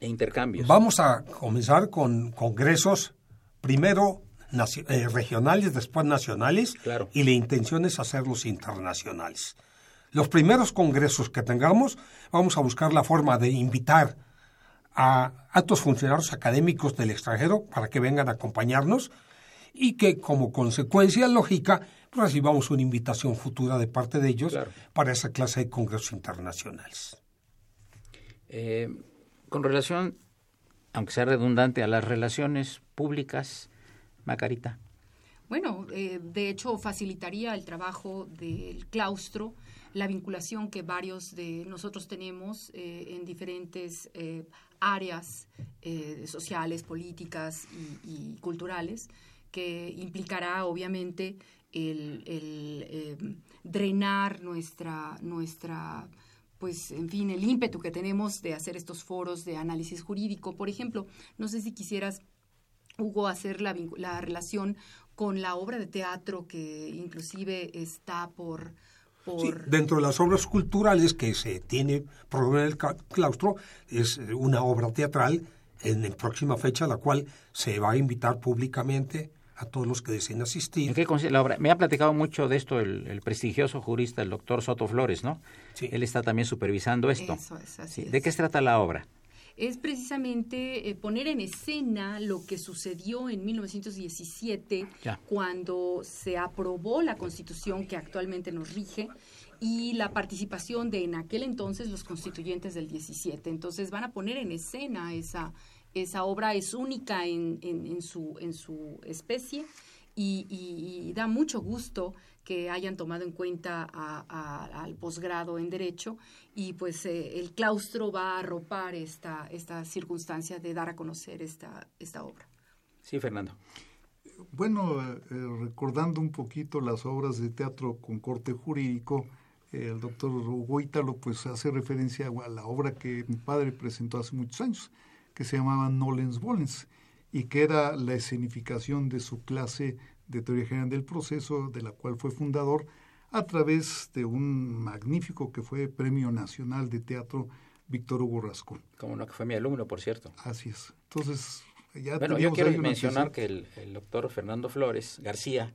E intercambios. Vamos a comenzar con congresos, primero eh, regionales, después nacionales, claro. y la intención es hacerlos internacionales. Los primeros congresos que tengamos, vamos a buscar la forma de invitar a altos funcionarios académicos del extranjero para que vengan a acompañarnos y que como consecuencia lógica recibamos una invitación futura de parte de ellos para esa clase de congresos internacionales. Eh, con relación, aunque sea redundante, a las relaciones públicas, Macarita. Bueno, eh, de hecho facilitaría el trabajo del claustro, la vinculación que varios de nosotros tenemos eh, en diferentes áreas sociales, políticas y culturales, que implicará obviamente el, em, drenar nuestra, nuestra, pues, en fin, el ímpetu que tenemos de hacer estos foros de análisis jurídico. Por ejemplo, no sé si quisieras, Hugo, hacer la, la relación con la obra de teatro que inclusive está por... dentro de las obras culturales que se tiene por el claustro, es una obra teatral en, en próxima fecha, la cual se va a invitar públicamente a todos los que deseen asistir. ¿En qué consiste la obra? Me ha platicado mucho de esto el, prestigioso jurista, el doctor Soto Flores, ¿no? Sí. Él está también supervisando esto. Eso es, así ¿De qué se trata la obra? es precisamente eh, poner en escena lo que sucedió en 1917 cuando se aprobó la constitución que actualmente nos rige y la participación de en aquel entonces los constituyentes del 17. Entonces van a poner en escena esa, esa obra es única en, en, su, en su especie y, da mucho gusto que hayan tomado en cuenta al posgrado en Derecho y pues eh, el claustro va a arropar esta, esta circunstancia de dar a conocer esta, esta obra. Sí, Fernando. Bueno, eh, recordando un poquito las obras de teatro con corte jurídico, el doctor Hugo pues hace referencia a la obra que mi padre presentó hace muchos años, que se llamaba Nolens Volens, y que era la escenificación de su clase de Teoría General del Proceso, de la cual fue fundador, a través de un magnífico que fue Premio Nacional de Teatro Víctor Hugo Rascón. Como no, que fue mi alumno, por cierto. Así es. Entonces, ya Bueno, yo quiero mencionar que el, el, doctor Fernando Flores García,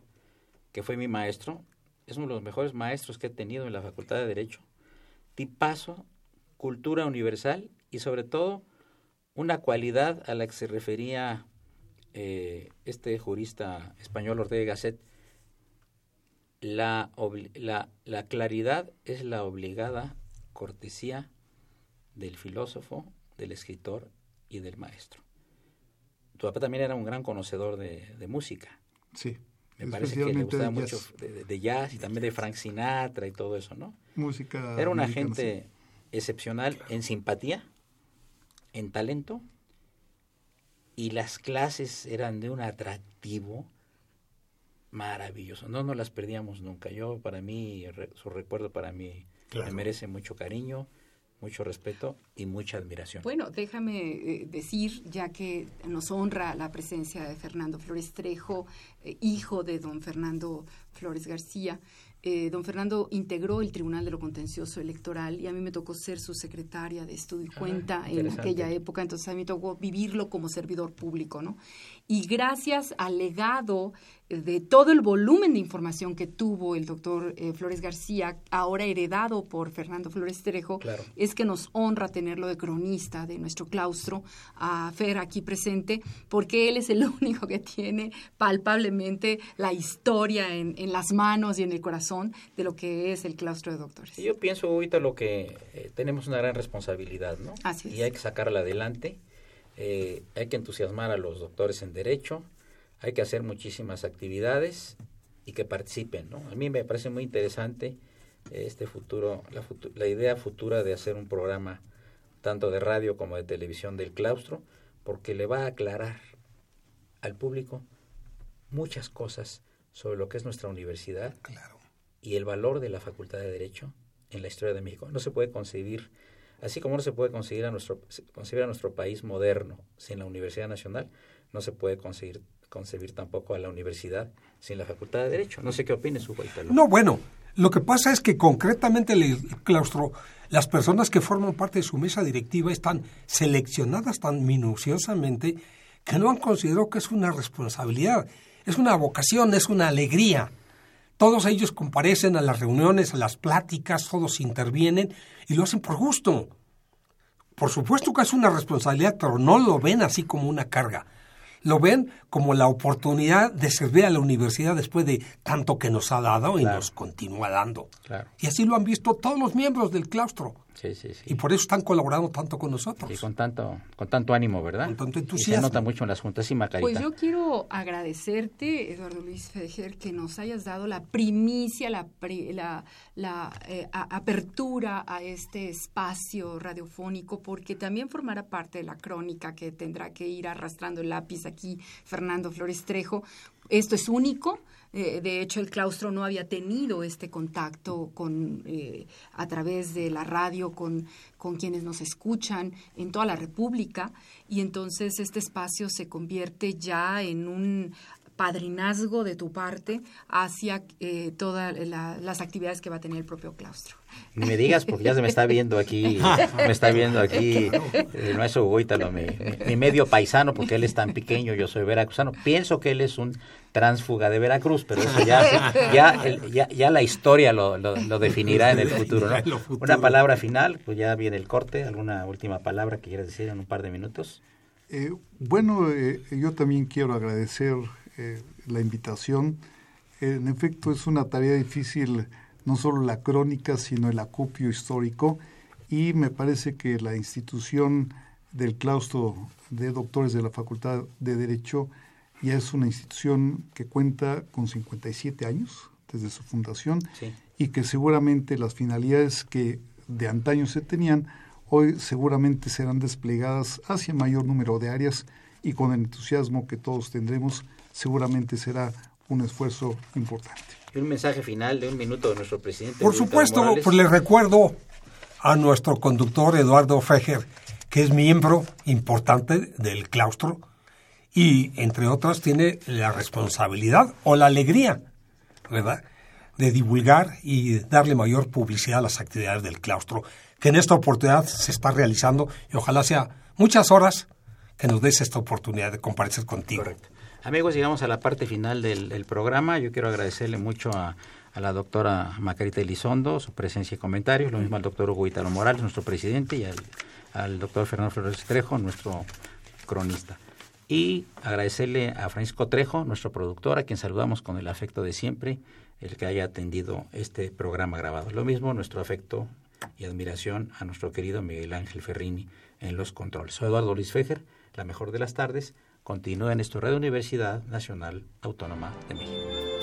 que fue mi maestro, es uno de los mejores maestros que he tenido en la Facultad de Derecho. Tipazo, cultura universal y sobre todo una cualidad a la que se refería eh, este jurista español Ortega Gasset, la, la, la claridad es la obligada cortesía del filósofo, del escritor y del maestro. Tu papá también era un gran conocedor de, música. Sí. Me parece que le gustaba mucho de, jazz y también de Frank Sinatra y todo eso, ¿no? Música. Era una gente excepcional en simpatía, en talento y las clases eran de un atractivo maravilloso. No nos las perdíamos nunca. Yo, para mí, su recuerdo para mí me merece mucho cariño, mucho respeto y mucha admiración. Bueno, déjame eh, decir, ya que nos honra la presencia de Fernando Flores Trejo, eh, hijo de don Fernando Flores García, eh, don Fernando integró el Tribunal de lo Contencioso Electoral y a mí me tocó ser su secretaria de estudio y ah, cuenta en aquella época, entonces a mí me tocó vivirlo como servidor público, ¿no? Y gracias al legado de todo el volumen de información que tuvo el doctor eh, Flores García, ahora heredado por Fernando Flores Trejo, es que nos honra tenerlo de cronista de nuestro claustro, a Fer aquí presente, porque él es el único que tiene palpablemente la historia en, las manos y en el corazón de lo que es el claustro de doctores. yo pienso ahorita lo que eh, tenemos una gran responsabilidad, ¿no? Así Y hay que sacarla adelante, eh, hay que entusiasmar a los doctores en Derecho, hay que hacer muchísimas actividades y que participen, ¿no? A mí me parece muy interesante este futuro, la, la idea futura de hacer un programa tanto de radio como de televisión del claustro, porque le va a aclarar al público muchas cosas sobre lo que es nuestra universidad y el valor de la Facultad de Derecho en la historia de México. No se puede concebir, así como no se puede concebir a nuestro, concebir a nuestro país moderno sin la Universidad Nacional, no se puede conseguir concebir tampoco a la universidad sin la Facultad de Derecho. No sé qué opines, Hugo No, bueno, lo que pasa es que concretamente el claustro, las personas que forman parte de su mesa directiva están seleccionadas tan minuciosamente que no han considerado que es una responsabilidad, es una vocación, es una alegría. Todos ellos comparecen a las reuniones, a las pláticas, todos intervienen y lo hacen por gusto. Por supuesto que es una responsabilidad, pero no lo ven así como una carga lo ven como la oportunidad de servir a la universidad después de tanto que nos ha dado y nos continúa dando. Y así lo han visto todos los miembros del claustro. Sí, sí, Y por eso están colaborando tanto con nosotros. Sí, con tanto, con tanto ánimo, ¿verdad? Con tanto entusiasmo. se nota mucho en las juntas y Macarita. Pues yo quiero agradecerte, Eduardo Luis Fejer, que nos hayas dado la primicia, la, la, eh, apertura a este espacio radiofónico, porque también formará parte de la crónica que tendrá que ir arrastrando el lápiz aquí Fernando Flores Trejo. Esto es único. Eh, de hecho, el claustro no había tenido este contacto con, eh, a través de la radio con, con quienes nos escuchan en toda la República. Y entonces este espacio se convierte ya en un padrinazgo de tu parte hacia eh, todas las actividades que va a tener el propio claustro. Ni me digas, porque ya se me está viendo aquí, me está viendo aquí no es Hugoítalo, mi, mi, medio paisano, porque él es tan pequeño, yo soy veracruzano. Pienso que él es un tránsfuga de Veracruz, pero eso ya, ya, ya, la historia lo, lo, definirá en el futuro. ¿no? Una palabra final, pues ya viene el corte, alguna última palabra que quieras decir en un par de minutos. Eh, bueno, eh, yo también quiero agradecer eh, la invitación. En efecto, es una tarea difícil, no solo la crónica, sino el acopio histórico, y me parece que la institución del claustro de doctores de la Facultad de Derecho ya es una institución que cuenta con 57 años desde su fundación y que seguramente las finalidades que de antaño se tenían hoy seguramente serán desplegadas hacia mayor número de áreas y con el entusiasmo que todos tendremos seguramente será un esfuerzo importante. Y un mensaje final de un minuto de nuestro presidente. Por supuesto, pues le recuerdo a nuestro conductor Eduardo Fejer, que es miembro importante del claustro y, entre otras, tiene la responsabilidad o la alegría, ¿verdad?, de divulgar y darle mayor publicidad a las actividades del claustro, que en esta oportunidad se está realizando y ojalá sea muchas horas que nos des esta oportunidad de comparecer contigo. Correcto. Amigos, llegamos a la parte final del, programa. Yo quiero agradecerle mucho a, la doctora Macarita Elizondo su presencia y comentarios, lo mismo al doctor Hugo Italo Morales, nuestro presidente, y al, doctor Fernando Flores Trejo, nuestro cronista. Y agradecerle a Francisco Trejo, nuestro productor, a quien saludamos con el afecto de siempre, el que haya atendido este programa grabado. Lo mismo nuestro afecto y admiración a nuestro querido Miguel Ángel Ferrini en los controles. Soy Eduardo Luis Fejer, la mejor de las tardes continúa en esta red Universidad Nacional Autónoma de México.